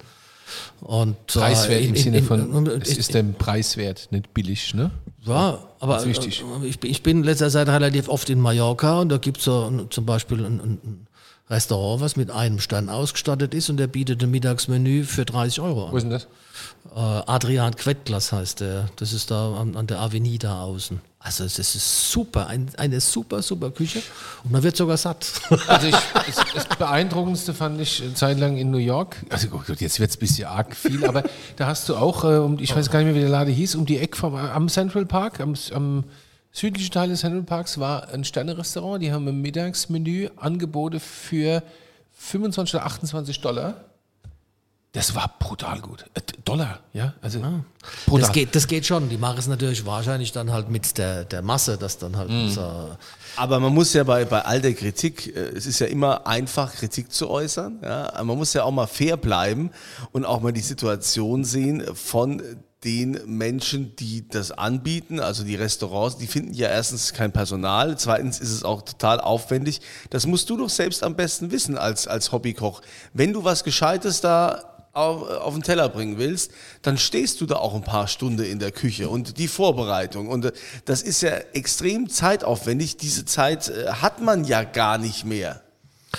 Und, äh, Preiswert in- im in- Sinne in- von, in- es ist dem Preiswert, nicht billig, ne? ja, aber ist wichtig. äh, ich, bin- ich bin in letzter Zeit relativ oft in Mallorca und da gibt es so zum Beispiel ein, ein Restaurant, was mit einem Stern ausgestattet ist und der bietet ein Mittagsmenü für 30 Euro Wo an. ist denn das? Äh, Adrian Quettglas heißt der. Das ist da an, an der Avenida außen. Also das ist super, ein, eine super, super Küche und man wird sogar satt. <laughs> Also ich, <laughs> das, das Beeindruckendste fand ich eine Zeit lang in New York. Also oh Gott, jetzt wird es ein bisschen arg viel, aber da hast du auch, äh, um, ich weiß gar nicht mehr, wie der Laden hieß, um die Ecke vom, am Central Park, am, am südlichen Teil des Parks war ein Sterne-Restaurant. Die haben im Mittagsmenü Angebote für 25 oder 28 Dollar. Das war brutal gut. Äh, Dollar, ja? Also brutal. Das geht, das geht schon. Die machen es natürlich wahrscheinlich dann halt mit der, der Masse, das dann halt. Mhm. So, Aber man muss ja bei, bei all der Kritik, äh, es ist ja immer einfach, Kritik zu äußern. Ja? Man muss ja auch mal fair bleiben und auch mal die Situation sehen von den Menschen, die das anbieten, also die Restaurants, die finden ja erstens kein Personal, zweitens ist es auch total aufwendig. Das musst du doch selbst am besten wissen als, als Hobbykoch. Wenn du was Gescheites da auf, auf den Teller bringen willst, dann stehst du da auch ein paar Stunden in der Küche und die Vorbereitung. Und äh, das ist ja extrem zeitaufwendig. Diese Zeit äh, hat man ja gar nicht mehr.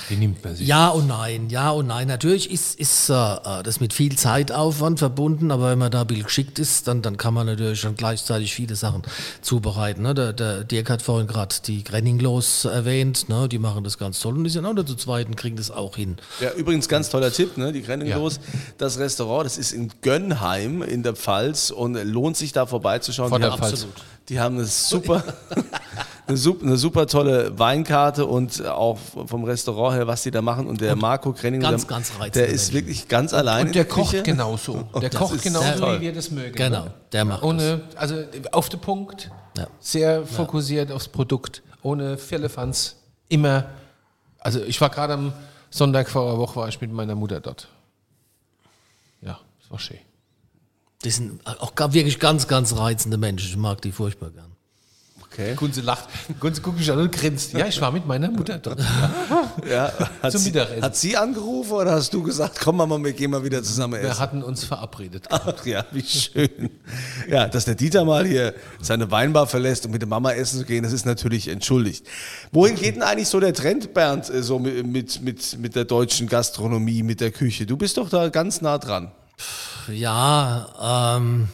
Die nimmt man sich. ja und nein, ja und nein. Natürlich ist, ist äh, äh, das mit viel Zeitaufwand verbunden, aber wenn man da ein bisschen geschickt ist, dann, dann kann man natürlich schon gleichzeitig viele Sachen zubereiten. Ne? Der, der Dirk hat vorhin gerade die Grenninglos erwähnt, ne? die machen das ganz toll und die sind auch nur zu zweit und kriegen das auch hin. Ja, übrigens ganz toller Tipp, ne? die Grenninglos. Das Restaurant, das ist in Gönnheim in der Pfalz und lohnt sich da vorbeizuschauen. Der haben- Pfalz. Die haben eine super, <laughs> eine, super, eine super tolle Weinkarte und auch vom Restaurant her, was die da machen. Und der Marco Krenning, ganz, der, ganz der ist wirklich ganz allein Und der in der kocht Küche. genauso. <laughs> Der das kocht genauso, toll. wie wir das mögen. Genau, der macht Ohne, also auf den Punkt, Ja. sehr fokussiert aufs Produkt, ohne Firlefanz, immer. Also ich war gerade am Sonntag vor einer Woche war ich mit meiner Mutter dort. Ja, das war schön. Die sind auch wirklich ganz, ganz reizende Menschen. Ich mag die furchtbar gern. Okay. Kunze lacht. Kunze guckt mich an und grinst. Ja, ich war mit meiner Mutter dort. <laughs> Ja, hat, Zum sie, Mittagessen. hat sie angerufen oder hast du gesagt, komm Mama, wir gehen mal wieder zusammen Wir essen? hatten uns verabredet. Ach ja, wie schön. Ja, dass der Dieter mal hier seine Weinbar verlässt, um mit der Mama essen zu gehen, das ist natürlich entschuldigt. Wohin geht denn eigentlich so der Trend, Bernd, äh, so mit, mit, mit, mit der deutschen Gastronomie, mit der Küche? Du bist doch da ganz nah dran. Ja, ähm,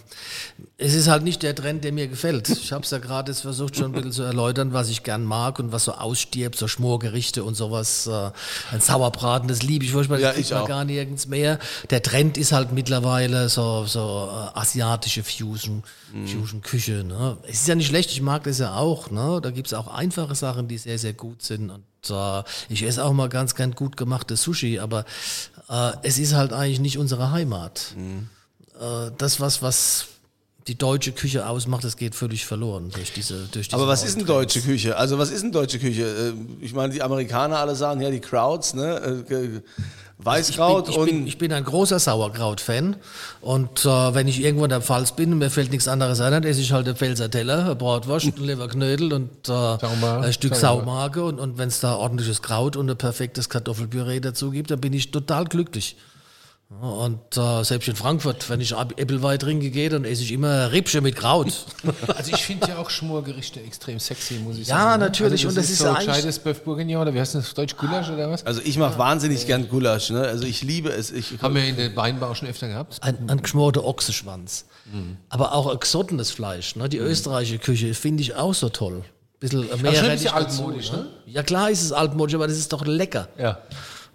es ist halt nicht der Trend, der mir gefällt. Ich habe es ja gerade versucht, schon ein bisschen zu erläutern, was ich gern mag und was so ausstirbt, so Schmorgerichte und sowas. Äh, ein Sauerbraten, das liebe ich furchtbar, das Ja, ich man auch. gar nirgends mehr. Der Trend ist halt mittlerweile so, so äh, asiatische Fusion, Mhm. Fusion-Küche. Ne? Es ist ja nicht schlecht, ich mag das ja auch. Ne? Da gibt es auch einfache Sachen, die sehr, sehr gut sind. Und äh, ich esse auch mal ganz, ganz gut gemachtes Sushi, aber äh, es ist halt eigentlich nicht unsere Heimat äh, das, was, was die deutsche Küche ausmacht, das geht völlig verloren durch diese durch diese Aber was ist denn Trends. deutsche Küche? Also was ist denn deutsche Küche? Äh, Ich meine, die Amerikaner alle sagen, ja, die Krauts, ne? Ge- Weißkraut ich bin, ich, bin, und ich bin ein großer Sauerkraut-Fan und äh, wenn ich irgendwo in der Pfalz bin und mir fällt nichts anderes ein, dann esse ich halt einen Pfälzer Teller, Bratwurst, einen Leberknödel und äh, ein Stück Saumark. Saumarke und, und wenn es da ordentliches Kraut und ein perfektes Kartoffelpüree dazu gibt, dann bin ich total glücklich. Ja, Und äh, selbst in Frankfurt, wenn ich Äppelwein trinke gehe, dann esse ich immer Rippchen mit Kraut. <laughs> Also ich finde ja auch Schmorgerichte extrem sexy, muss ich Ja, sagen. ne? natürlich. Also Und das ist so ja eigentlich- gescheites Bœuf Bourguignon oder wie heißt das? Deutsch Gulasch oder was? also ich mache wahnsinnig gern Gulasch, ne? Also ich liebe es. Ich, Haben wir in der Weinbar auch schon öfter gehabt. ein, ein geschmorter Ochsenschwanz. Aber auch ein gesottenes Fleisch. Ne? Die österreichische Küche finde ich auch so toll. Bisschen mehr schon ein Rettich bisschen altmodisch, ne? Ja klar ist es altmodisch, aber das ist doch lecker. Ja.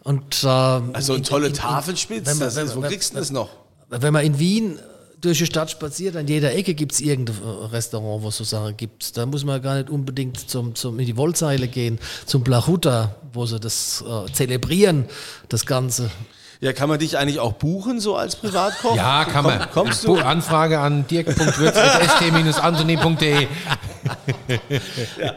Und, äh, also eine in- tolle Tafelspitze, das ist, wo kriegst du das noch? Wenn man in Wien durch die Stadt spaziert, an jeder Ecke gibt es irgendein äh, Restaurant, wo es so Sachen gibt. Da muss man gar nicht unbedingt zum, zum, in die Wollzeile gehen, zum Blachuta, wo sie das äh, zelebrieren, das Ganze. Ja, kann man dich eigentlich auch buchen, so als Privatkoch? Ja, kann man. Komm, kommst du? Anfrage an dirk.würz.st-antony.de.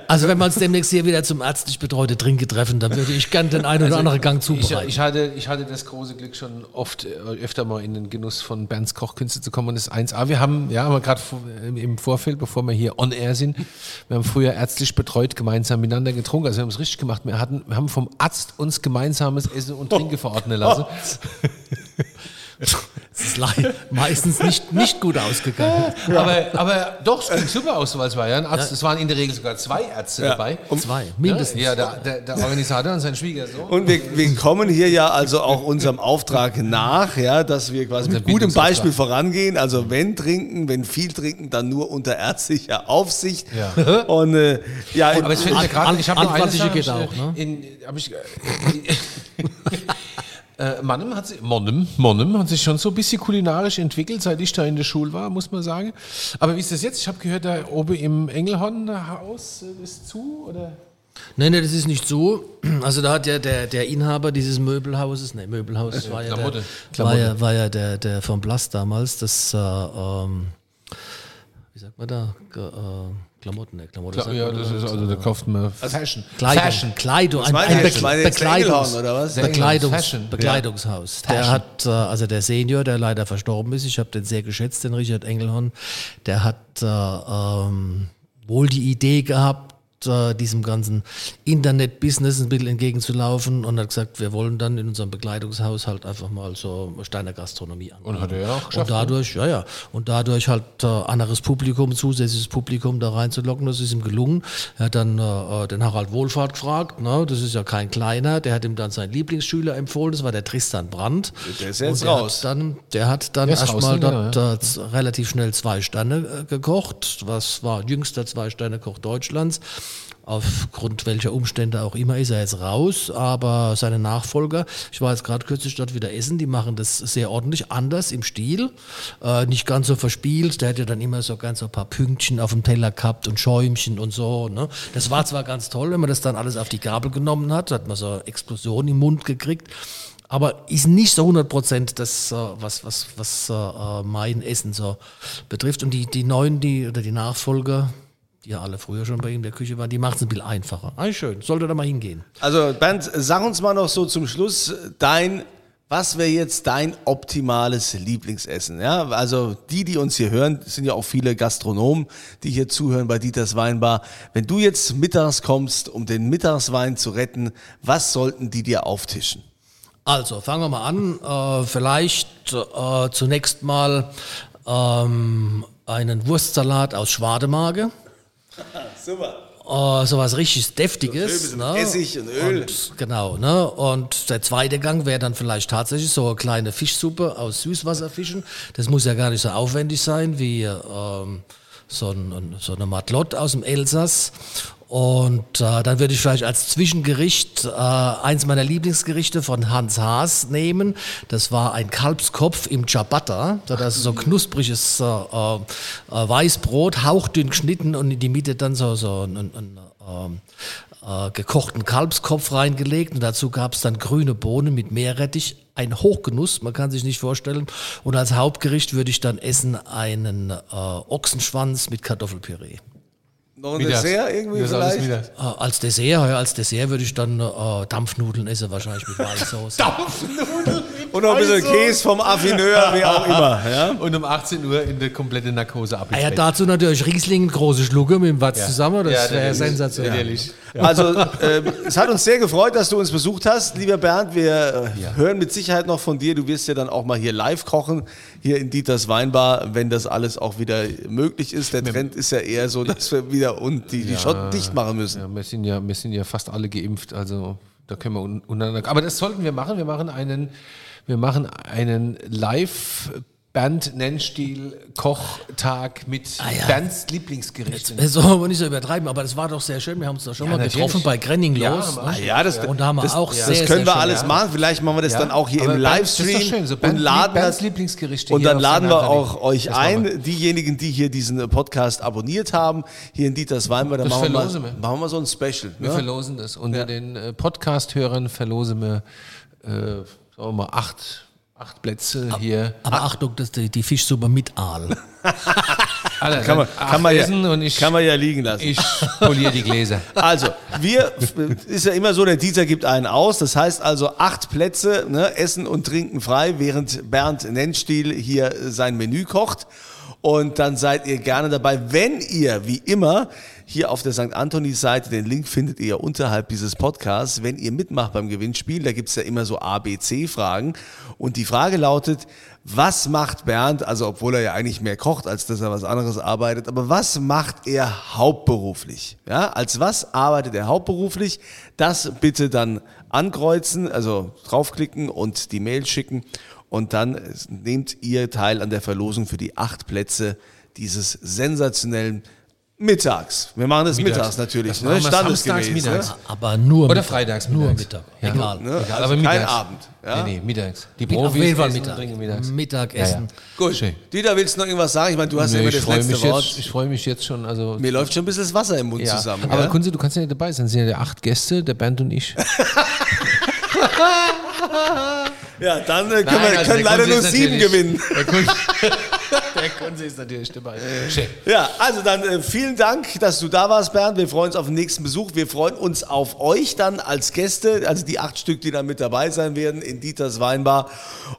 Also wenn wir uns demnächst hier wieder zum ärztlich betreute Trinke treffen, dann würde ich gern den einen oder anderen Gang Ich, zubereiten. ich, hatte, ich hatte das große Glück, schon oft äh, öfter mal in den Genuss von Bernds Kochkünste zu kommen. Und das ist 1A. Wir haben, ja, aber gerade vor- im Vorfeld, bevor wir hier on air sind, wir haben früher ärztlich betreut gemeinsam miteinander getrunken. Also wir haben es richtig gemacht. Wir, hatten, wir haben vom Arzt uns gemeinsames Essen und Trinken verordnen lassen. <laughs> Das ist leider meistens nicht, nicht gut ausgegangen. Aber, aber doch, es ging super aus, weil es war ja ein Arzt. Es waren in der Regel sogar zwei Ärzte dabei. Zwei, mindestens. Ja, der, der, der Organisator und sein Schwiegersohn. Und wir, wir kommen hier ja also auch unserem Auftrag nach, ja, dass wir quasi mit gutem. Beispiel vorangehen. Also wenn trinken, wenn viel trinken, dann nur unter ärztlicher Aufsicht. Ja. <laughs> Und äh, ja, Aber es fällt mir gerade, ich habe noch eine Antwortliche Sache, geht auch, ne? In, hab ich, <laughs> <laughs> äh, Mannem hat sich, Monnem, Monnem hat sich schon so ein bisschen kulinarisch entwickelt, seit ich da in der Schule war, muss man sagen. Aber wie ist das jetzt? Ich habe gehört, da oben im Engelhorn-Haus äh, ist zu, oder? Nein, nein, das ist nicht so. Also da hat ja der, der Inhaber dieses Möbelhauses, nee, Möbelhaus war ja, Klamotte. der, Klamotte. war ja, war ja der, der von Blast damals, das, äh, ähm, wie sagt man da, Ge- äh, Klamotten, ne, Klamotten. sagt Ja, man das da. ist, also da kauft man Fashion. Kleidung, Fashion. Kleidung, ein, ein jetzt Bekleidungs, Bekleidungs, Fashion. Bekleidungshaus. Der Fashion. hat, äh, also der Senior, der leider verstorben ist, ich habe den sehr geschätzt, den Richard Engelhorn, der hat äh, ähm, wohl die Idee gehabt, äh, diesem ganzen Internet-Business ein bisschen entgegenzulaufen und hat gesagt, wir wollen dann in unserem Bekleidungshaus halt einfach mal so Steiner Gastronomie an. Und hat er ja auch geschafft. Und dadurch, ja, ja. Und dadurch halt äh, anderes Publikum, zusätzliches Publikum da reinzulocken, das ist ihm gelungen. Er hat dann äh, den Harald Wohlfahrt gefragt, ne? das ist ja kein kleiner, der hat ihm dann seinen Lieblingsschüler empfohlen, das war der Tristan Brandt. Der ist jetzt raus. Hat dann, der hat dann erstmal genau, dort äh, relativ schnell zwei Sterne äh, gekocht, was war jüngster Zwei-Sterne-Koch Deutschlands. Aufgrund welcher Umstände auch immer ist er jetzt raus, aber seine Nachfolger, ich war jetzt gerade kürzlich dort wieder essen, die machen das sehr ordentlich, anders im Stil, äh, nicht ganz so verspielt, der hat ja dann immer so ganz so ein paar Pünktchen auf dem Teller gehabt und Schäumchen und so. Ne? Das war zwar ganz toll, wenn man das dann alles auf die Gabel genommen hat, hat man so Explosion im Mund gekriegt, aber ist nicht so 100 Prozent das, äh, was, was, was äh, mein Essen so betrifft. Und die, die Neuen, die, oder die Nachfolger, die ja alle früher schon bei ihm in der Küche waren, die macht es ein bisschen einfacher. Eigentlich schön, sollte da mal hingehen. Also Bernd, sag uns mal noch so zum Schluss dein Was wäre jetzt dein optimales Lieblingsessen? Ja, also die, die uns hier hören, sind ja auch viele Gastronomen, die hier zuhören bei Dieters Weinbar. Wenn du jetzt mittags kommst, um den Mittagswein zu retten, was sollten die dir auftischen? Also, fangen wir mal an. Äh, vielleicht äh, zunächst mal ähm, einen Wurstsalat aus Schwademage. <laughs> Super. Oh, sowas richtig Deftiges. So ne? Essig und Öl. Und, genau, ne? Und der zweite Gang wäre dann vielleicht tatsächlich so eine kleine Fischsuppe aus Süßwasserfischen. Das muss ja gar nicht so aufwendig sein wie ähm, so, ein, so eine Matlotte aus dem Elsass. Und äh, dann würde ich vielleicht als Zwischengericht äh, eins meiner Lieblingsgerichte von Hans Haas nehmen. Das war ein Kalbskopf im Ciabatta. Das ist so knuspriges äh, äh, Weißbrot, hauchdünn geschnitten und in die Mitte dann so, so ein, ein, ein ähm, äh, gekochten Kalbskopf reingelegt. Und dazu gab es dann grüne Bohnen mit Meerrettich. Ein Hochgenuss, man kann sich nicht vorstellen. Und als Hauptgericht würde ich dann essen einen äh, Ochsenschwanz mit Kartoffelpüree. Noch ein Mittags. Dessert irgendwie Das vielleicht? Äh, als Dessert, ja, als Dessert würde ich dann äh, Dampfnudeln essen, wahrscheinlich mit Weißsauce. <laughs> Und noch ein bisschen Käse vom Affineur, wie auch immer. Ja? Und um 18 Uhr in der komplette Narkose ab. Ah ja, dazu natürlich Riesling, große Schlucke mit dem Watz zusammen, das Ja, wäre sensationell. Natürlich. Also, ähm, es hat uns sehr gefreut, dass du uns besucht hast, lieber Bernd. Wir äh, hören mit Sicherheit noch von dir. Du wirst ja dann auch mal hier live kochen, hier in Dieters Weinbar, wenn das alles auch wieder möglich ist. Der Trend ist ja eher so, dass wir wieder und die, die Schotten dicht machen müssen. Ja, wir sind ja, wir sind ja fast alle geimpft, also da können wir un untereinander. Aber das sollten wir machen. Wir machen einen, wir machen einen Live Bernd Nennstil Kochtag mit Ah, ja. Bernds Lieblingsgerichten. Das soll man nicht so übertreiben, aber das war doch sehr schön. Wir haben uns da schon Ja, mal natürlich. getroffen bei Grenning Ja, los. haben wir auch Ah ja, das, Und da haben wir das, auch das sehr, können sehr wir schön, alles machen. Vielleicht machen wir das Ja, dann auch hier aber im Bernd, das ist doch Livestream schön, so und Bernd- laden Bernds das. Lieblingsgerichte Und dann laden wir auch euch Das ein, diejenigen, die hier diesen Podcast abonniert haben, hier in Dieters Weinbar, dann Das machen wir, mal, verlosen wir. machen wir so ein Special. Wir Ne? verlosen das. Unter Ja. den äh, Podcast-Hörern verlosen wir, äh, sagen wir mal, acht, acht Plätze hier. Aber Achtung, das ist die, die Fischsuppe mit Aal. <laughs> Alter, Kann man, kann, man ja, essen und ich, kann man ja liegen lassen. ich poliere die Gläser. <laughs> Also, wir, ist ja immer so, der Dieter gibt einen aus. Das heißt also acht Plätze, ne, Essen und Trinken frei, während Bernd Nennstiel hier sein Menü kocht. Und dann seid ihr gerne dabei, wenn ihr, wie immer, hier auf der St. Antonis Seite, den Link findet ihr unterhalb dieses Podcasts, wenn ihr mitmacht beim Gewinnspiel, da gibt's ja immer so A, B, C-Fragen. Und die Frage lautet, was macht Bernd, also obwohl er ja eigentlich mehr kocht, als dass er was anderes arbeitet, aber was macht er hauptberuflich? Ja, als was arbeitet er hauptberuflich? Das bitte dann ankreuzen, also draufklicken und die Mail schicken und dann nehmt ihr teil an der Verlosung für die acht Plätze dieses sensationellen Mittags. Wir machen das mittags, Mittags. natürlich, Das ne? standesgemäß. samstags, mittags. Ne? Aber nur Oder Mittag. freitags, Nur mittags. Mittag. Ja. Egal. Ne? Egal, Also aber kein mittags. Abend. Ja? Nee, nee, mittags. Die Auf Profis jeden Fall essen Mittag. mittags. Mittagessen. Gut. Schön. Dieter, willst du noch irgendwas sagen? Ich meine, du hast ja Nee, immer ich das freue letzte mich, Wort. jetzt, ich freu mich jetzt schon. Also, Mir läuft schon ein bisschen das Wasser im Mund ja. zusammen. Aber ja? Kunze, du kannst ja nicht dabei sein. Es sind ja acht Gäste, der Bernd und ich. <laughs> <laughs> Ja, dann äh, können Nein, wir also können der leider nur sieben gewinnen. <laughs> Der Kunze, <laughs> der Kunze ist natürlich dabei. Ja, also dann äh, vielen Dank, dass du da warst, Bernd. Wir freuen uns auf den nächsten Besuch. Wir freuen uns auf euch dann als Gäste, also die acht Stück, die dann mit dabei sein werden in Dieters Weinbar.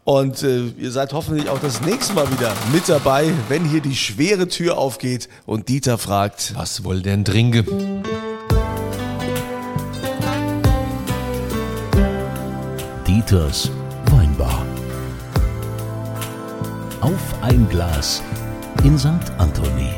Und äh, ihr seid hoffentlich auch das nächste Mal wieder mit dabei, wenn hier die schwere Tür aufgeht und Dieter fragt. Was wohl denn trinken? Dieters Weinbar. Auf ein Glas in St. Anthony.